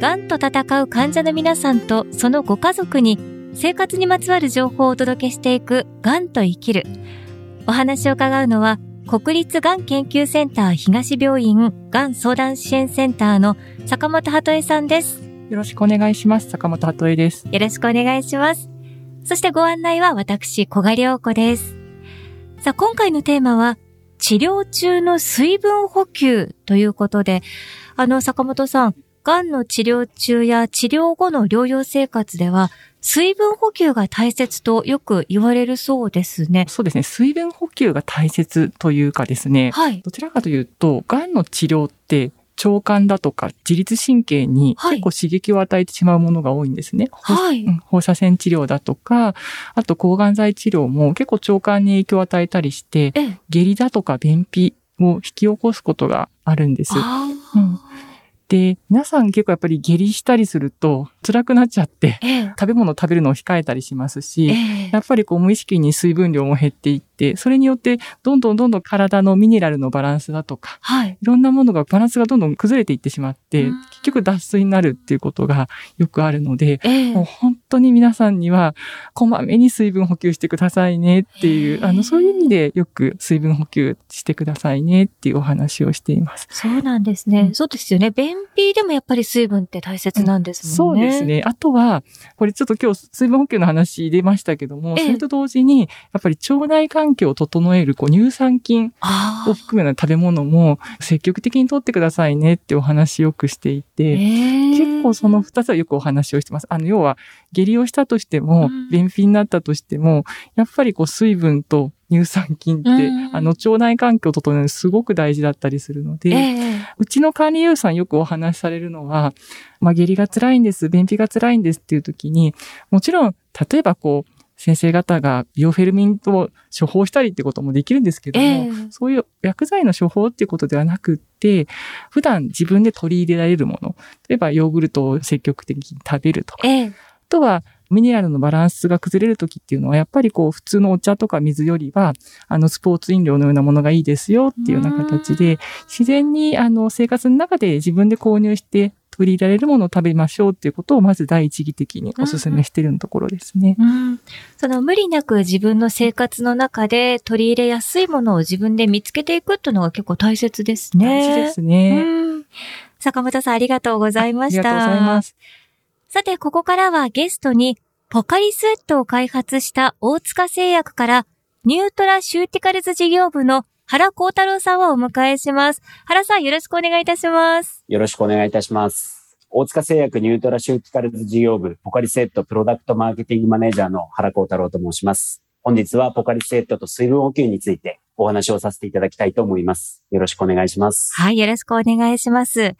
癌と戦う患者の皆さんとそのご家族に生活にまつわる情報をお届けしていく癌と生きる。お話を伺うのは国立がん研究センター東病院がん相談支援センターの坂本鳩恵さんです。よろしくお願いします。坂本鳩恵です。よろしくお願いします。そしてご案内は私、小賀良子です。さあ、今回のテーマは、治療中の水分補給ということで、あの、坂本さん、がんの治療中や治療後の療養生活では、水分補給が大切とよく言われるそうですね。そうですね。水分補給が大切というかですね。はい。どちらかというと、がんの治療って腸管だとか自律神経に結構刺激を与えてしまうものが多いんですね。はい。放射線治療だとか、あと抗がん剤治療も結構腸管に影響を与えたりして、下痢だとか便秘を引き起こすことがあるんです。うんで、皆さん結構やっぱり下痢したりすると辛くなっちゃって、ええ、食べ物を食べるのを控えたりしますし、え、やっぱりこう無意識に水分量も減っていって、それによってどんどんどんどん体のミネラルのバランスだとか、はい、いろんなものがバランスがどんどん崩れていってしまって、結局脱水になるっていうことがよくあるので、もう本当に皆さんにはこまめに水分補給してくださいねっていう、あの、そういう意味でよく水分補給してくださいねっていうお話をしています。そうなんですね。うん、そうですよね。便秘でもやっぱり水分って大切なんですもんね。そうですね。あとは、これちょっと今日水分補給の話出ましたけども、それと同時に、やっぱり腸内環境を整えるこう乳酸菌を含めな食べ物も積極的にとってくださいねってお話よくしていて、結構その二つはよくお話をしてます。あの、要は、下痢をしたとしても、便秘になったとしても、やっぱりこう水分と乳酸菌って、うん、あの、腸内環境を整えるすごく大事だったりするので、えー、うちの管理栄養士さんよくお話しされるのは、まあ、下痢が辛いんです、便秘が辛いんですっていう時に、もちろん、例えばこう、先生方がビオフェルミンと処方したりってこともできるんですけども、えー、そういう薬剤の処方っていうことではなくって、普段自分で取り入れられるもの、例えばヨーグルトを積極的に食べるとか、えー、あとはミネラルのバランスが崩れるときっていうのは、やっぱりこう、普通のお茶とか水よりは、あの、スポーツ飲料のようなものがいいですよっていうような形で、自然に、あの、生活の中で自分で購入して取り入れられるものを食べましょうっていうことを、まず第一義的にお勧めしているところですね、うんうん。その無理なく自分の生活の中で取り入れやすいものを自分で見つけていくっていうのが結構大切ですね。大事ですね。坂本さんありがとうございました。ありがとうございます。さて、ここからはゲストに、ポカリスエットを開発した大塚製薬から、ニュートラシューティカルズ事業部の原康太郞さんをお迎えします。原さん、よろしくお願いいたします。よろしくお願いいたします。大塚製薬ニュートラシューティカルズ事業部、ポカリスエットプロダクトマーケティングマネージャーの原康太郞と申します。本日はポカリスエットと水分補給についてお話をさせていただきたいと思います。よろしくお願いします。はい、よろしくお願いします。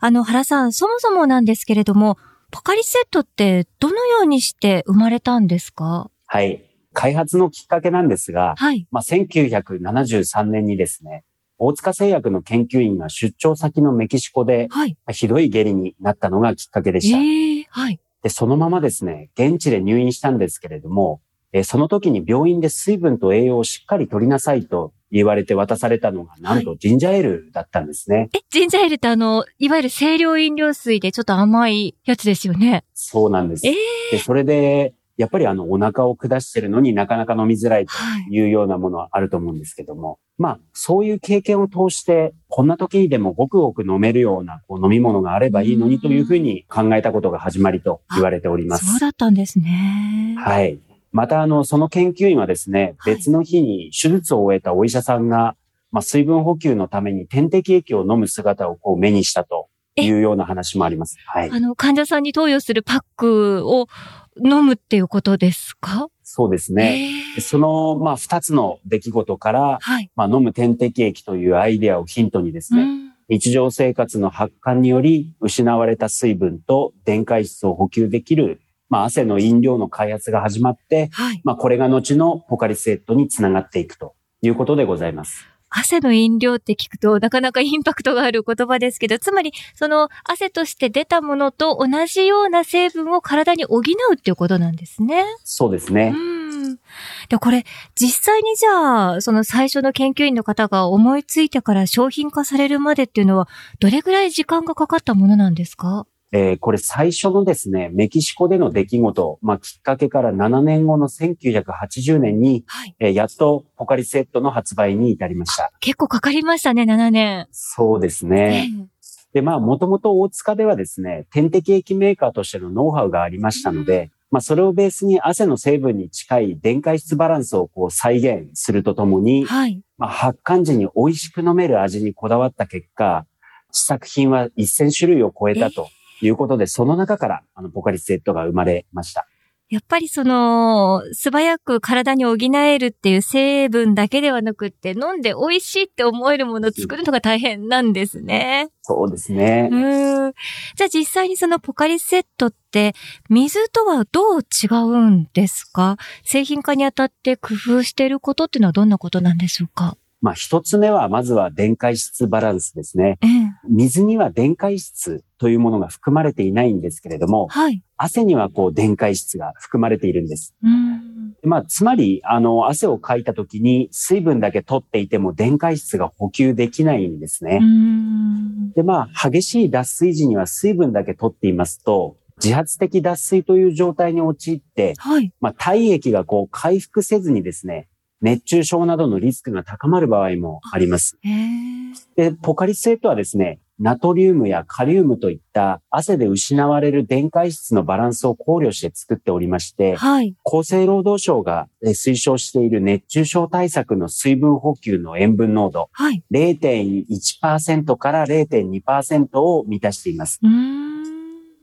あの、原さん、そもそもなんですけれども、ポカリセットってどのようにして生まれたんですか？はい。開発のきっかけなんですが、はい。まあ、1973年にですね、大塚製薬の研究員が出張先のメキシコで、はい、ひどい下痢になったのがきっかけでした。えー、はい。で、そのままですね、現地で入院したんですけれども、えその時に病院で水分と栄養をしっかり取りなさいと言われて渡されたのが、なんとジンジャーエールだったんですね。はい、え、ジンジャーエールってあの、いわゆる清涼飲料水でちょっと甘いやつですよね。そうなんです。えー、で、それで、やっぱりあの、お腹を下してるのになかなか飲みづらいというようなものはあると思うんですけども、はい、まあ、そういう経験を通して、こんな時にでもごくごく飲めるようなこう飲み物があればいいのにというふうに考えたことが始まりと言われております。そうだったんですね。はい。また、あの、その研究員はですね、別の日に手術を終えたお医者さんが、まあ、水分補給のために点滴液を飲む姿をこう目にしたというような話もあります。はい。あの、患者さんに投与するパックを飲むっていうことですか？そうですね。その、まあ、二つの出来事から、はい、まあ、飲む点滴液というアイデアをヒントにですね、日常生活の発汗により失われた水分と電解質を補給できるまあ、汗の飲料の開発が始まって、はい、まあ、これが後のポカリスエットにつながっていくということでございます。汗の飲料って聞くとなかなかインパクトがある言葉ですけど、つまりその汗として出たものと同じような成分を体に補うっていうことなんですね。そうですね。うん。で、これ実際にじゃあ、その最初の研究員の方が思いついてから商品化されるまでっていうのは、どれぐらい時間がかかったものなんですか？えー、これ最初のですね、メキシコでの出来事、まあ、きっかけから7年後の1980年に、はい、えー、やっとポカリセットの発売に至りました。結構かかりましたね、7年。そうですね。えー、で、まあ、もともと大塚ではですね、点滴液メーカーとしてのノウハウがありましたので、うん、まあ、それをベースに汗の成分に近い電解質バランスをこう再現するとともに、はい、まあ、発汗時に美味しく飲める味にこだわった結果、試作品は1000種類を超えたと。いうことで、その中から、あの、ポカリスエットが生まれました。やっぱりその、素早く体に補えるっていう成分だけではなくって、飲んで美味しいって思えるものを作るのが大変なんですね。そうですね。うん。じゃあ実際にそのポカリセットって、水とはどう違うんですか？製品化にあたって工夫していることっていうのはどんなことなんでしょうか？まあ一つ目はまずは電解質バランスですね。ええ、水には電解質というものが含まれていないんですけれども、はい、汗にはこう電解質が含まれているんです。まあ、つまり、あの、汗をかいた時に水分だけ取っていても電解質が補給できないんですね。で、まあ、激しい脱水時には水分だけ取っていますと、自発的脱水という状態に陥って、はい、まあ、体液がこう回復せずにですね、熱中症などのリスクが高まる場合もあります。で、ポカリスエットはですね、ナトリウムやカリウムといった汗で失われる電解質のバランスを考慮して作っておりまして、はい、厚生労働省が推奨している熱中症対策の水分補給の塩分濃度、はい、0.1%から0.2%を満たしています。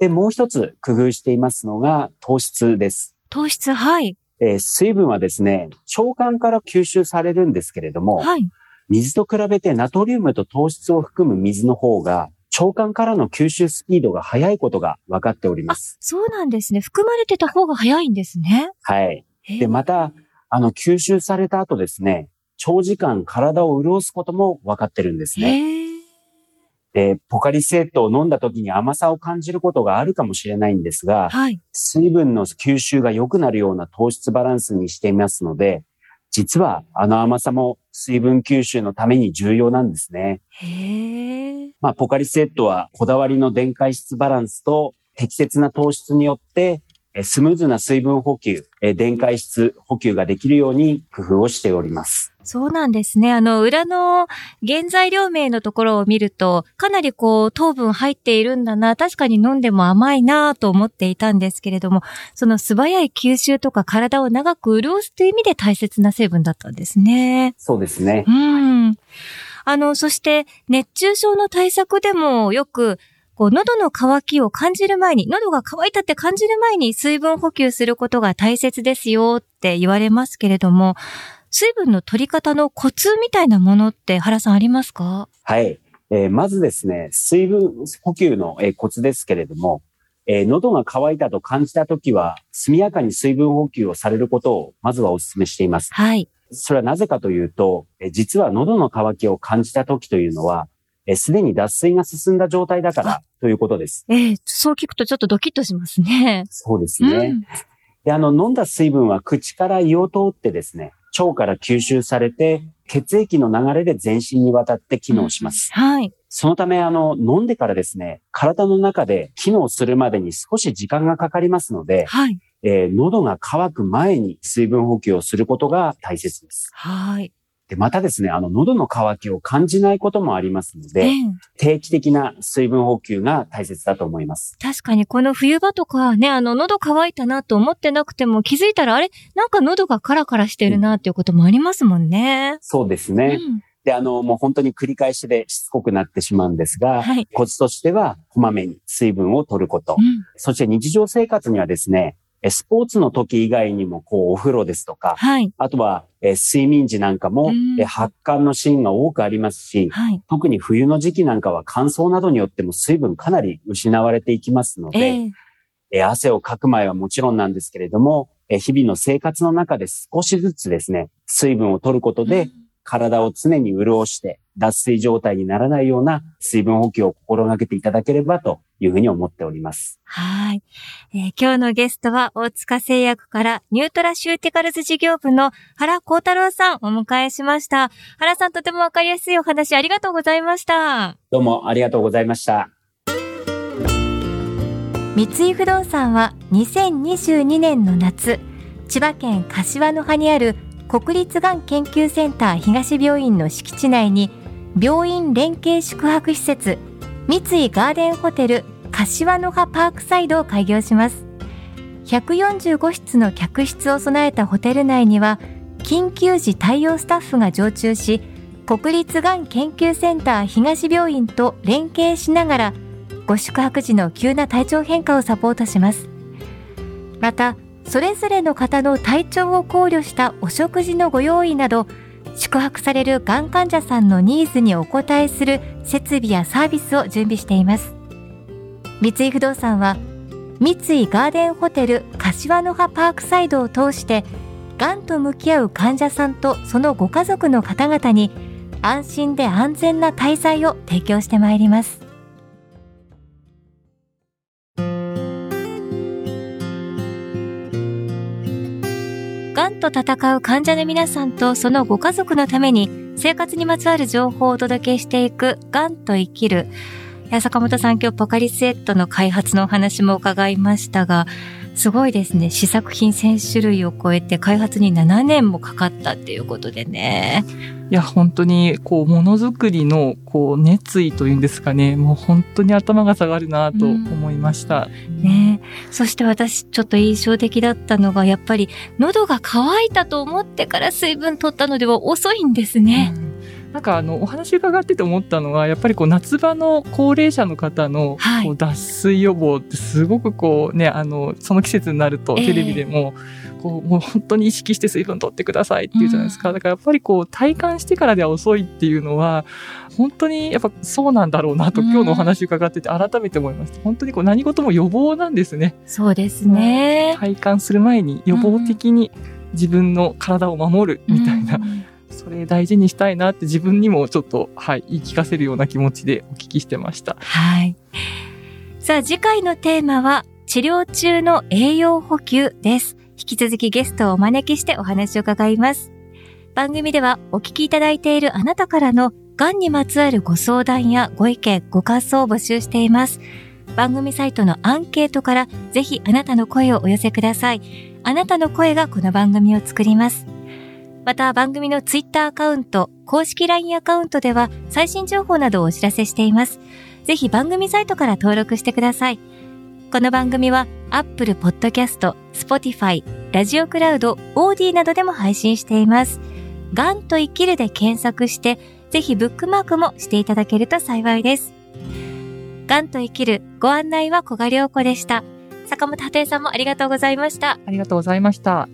で、もう一つ工夫していますのが糖質です。糖質、はい。えー、水分はですね、腸管から吸収されるんですけれども、はい、水と比べてナトリウムと糖質を含む水の方が、腸管からの吸収スピードが速いことが分かっております。そうなんですね。含まれてた方が速いんですね。はい。で、また、あの、吸収された後ですね、長時間体を潤すことも分かってるんですね。で、ポカリスエットを飲んだ時に甘さを感じることがあるかもしれないんですが、はい、水分の吸収が良くなるような糖質バランスにしていますので、実はあの甘さも水分吸収のために重要なんですね。へまあ、ポカリスエットはこだわりの電解質バランスと適切な糖質によってスムーズな水分補給、電解質補給ができるように工夫をしております。そうなんですね。あの、裏の原材料名のところを見ると、かなりこう、糖分入っているんだな、確かに飲んでも甘いなと思っていたんですけれども、その素早い吸収とか体を長く潤すという意味で大切な成分だったんですね。そうですね。うん。あの、そして、熱中症の対策でもよく、こう、喉の渇きを感じる前に、喉が渇いたって感じる前に水分補給することが大切ですよって言われますけれども、水分の取り方のコツみたいなものって原さんありますか？はい。えー、まずですね、水分補給の、えー、コツですけれども、えー、喉が渇いたと感じたときは、速やかに水分補給をされることを、まずはお勧めしています。はい。それはなぜかというと、え実は喉の渇きを感じたときというのは、すでに脱水が進んだ状態だからということです。ええー、そう聞くとちょっとドキッとしますね。そうですね。うん、で、あの、飲んだ水分は口から胃を通ってですね、腸から吸収されて、血液の流れで全身にわたって機能します。うん、はい。そのため、あの、飲んでからですね、体の中で機能するまでに少し時間がかかりますので、はい。えー、喉が渇く前に水分補給をすることが大切です。はい。で、またですね、あの、喉の渇きを感じないこともありますので、定期的な水分補給が大切だと思います。確かに、この冬場とかね、あの、喉乾いたなと思ってなくても気づいたら、あれ？なんか喉がカラカラしてるなっていうこともありますもんね。うん、そうですね。うんで、あの、もう本当に繰り返しでしつこくなってしまうんですが、はい、コツとしては、こまめに水分を取ること。うん、そして日常生活にはですね、スポーツの時以外にも、こう、お風呂ですとか、はい、あとは、え睡眠時なんかも、え発汗のシーンが多くありますし、はい、特に冬の時期なんかは乾燥などによっても水分かなり失われていきますので、えー、え汗をかく前はもちろんなんですけれども、え日々の生活の中で少しずつですね、水分を取ることで、体を常に潤して、脱水状態にならないような水分補給を心がけていただければというふうに思っております。はい、えー、今日のゲストは大塚製薬からニュートラシューティカルズ事業部の原康太郞さんお迎えしました。原さんとてもわかりやすいお話ありがとうございました。どうもありがとうございました。三井不動産は2022年の夏、千葉県柏の葉にある国立がん研究センター東病院の敷地内に病院連携宿泊施設三井ガーデンホテル柏の葉パークサイドを開業します。145室の客室を備えたホテル内には緊急時対応スタッフが常駐し国立がん研究センター東病院と連携しながらご宿泊時の急な体調変化をサポートします。またそれぞれの方の体調を考慮したお食事のご用意など宿泊されるがん患者さんのニーズにお応えする設備やサービスを準備しています。三井不動産は三井ガーデンホテル柏の葉パークサイドを通してがんと向き合う患者さんとそのご家族の方々に安心で安全な滞在を提供してまいります。と戦う患者の皆さんとそのご家族のために生活にまつわる情報をお届けしていくがんと生きる。坂本さん今日ポカリスエットの開発のお話も伺いましたが、すごいですね。試作品1000種類を超えて開発に7年もかかったっていうことでね。いや、本当に、こう、ものづくりの、こう、熱意というんですかね。もう本当に頭が下がるなと思いました。うん、ねそして私、ちょっと印象的だったのが、やっぱり、喉が渇いたと思ってから水分取ったのでは遅いんですね。うんなんかあのお話伺ってて思ったのはやっぱりこう夏場の高齢者の方のこう脱水予防ってすごくこうねあのその季節になるとテレビでも、こうもう本当に意識して水分取ってくださいって言うじゃないですか、だからやっぱりこう体感してからでは遅いっていうのは本当にやっぱそうなんだろうなと、今日のお話伺ってて改めて思いました。本当にこう何事も予防なんですね。そうですね。体感する前に予防的に自分の体を守るみたいな、うんそれ大事にしたいなって自分にもちょっと、はい、言い聞かせるような気持ちでお聞きしてました。はい。さあ、次回のテーマは、治療中の栄養補給です。引き続きゲストをお招きしてお話を伺います。番組ではお聞きいただいているあなたからの癌にまつわるご相談やご意見、ご感想を募集しています。番組サイトのアンケートからぜひあなたの声をお寄せください。あなたの声がこの番組を作ります。また番組のツイッターアカウント、公式 LINE アカウントでは最新情報などをお知らせしています。ぜひ番組サイトから登録してください。この番組は Apple Podcast、Spotify、ラジオクラウド、オーディなどでも配信しています。ガンと生きるで検索して、ぜひブックマークもしていただけると幸いです。ガンと生きるご案内は小賀良子でした。坂本鳩江さんもありがとうございました。ありがとうございました。